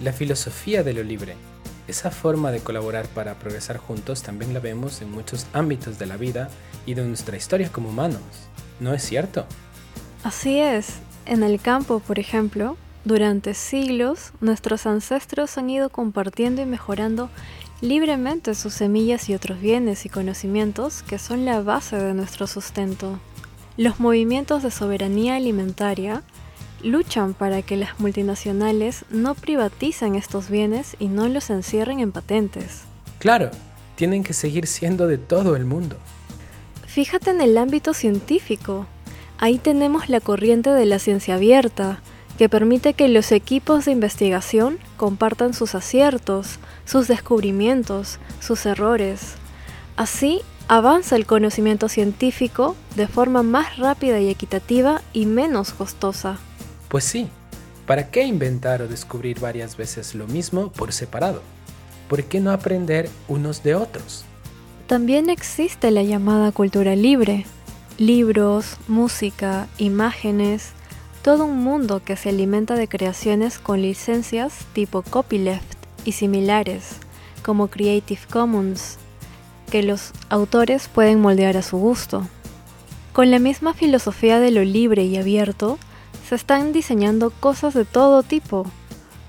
La filosofía de lo libre. Esa forma de colaborar para progresar juntos también la vemos en muchos ámbitos de la vida y de nuestra historia como humanos. ¿No es cierto? Así es. En el campo, por ejemplo, durante siglos nuestros ancestros han ido compartiendo y mejorando libremente sus semillas y otros bienes y conocimientos que son la base de nuestro sustento. Los movimientos de soberanía alimentaria luchan para que las multinacionales no privaticen estos bienes y no los encierren en patentes. Claro, tienen que seguir siendo de todo el mundo. Fíjate en el ámbito científico. Ahí tenemos la corriente de la ciencia abierta, que permite que los equipos de investigación compartan sus aciertos, sus descubrimientos, sus errores. Así avanza el conocimiento científico de forma más rápida y equitativa y menos costosa. Pues sí, ¿para qué inventar o descubrir varias veces lo mismo por separado? ¿Por qué no aprender unos de otros? También existe la llamada cultura libre. Libros, música, imágenes, todo un mundo que se alimenta de creaciones con licencias tipo copyleft y similares, como Creative Commons, que los autores pueden moldear a su gusto. Con la misma filosofía de lo libre y abierto, se están diseñando cosas de todo tipo,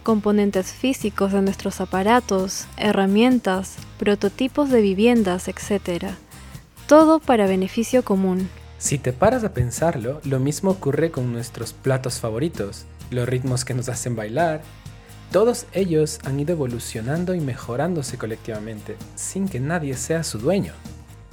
componentes físicos de nuestros aparatos, herramientas, prototipos de viviendas, etc. Todo para beneficio común. Si te paras a pensarlo, lo mismo ocurre con nuestros platos favoritos, los ritmos que nos hacen bailar. Todos ellos han ido evolucionando y mejorándose colectivamente, sin que nadie sea su dueño.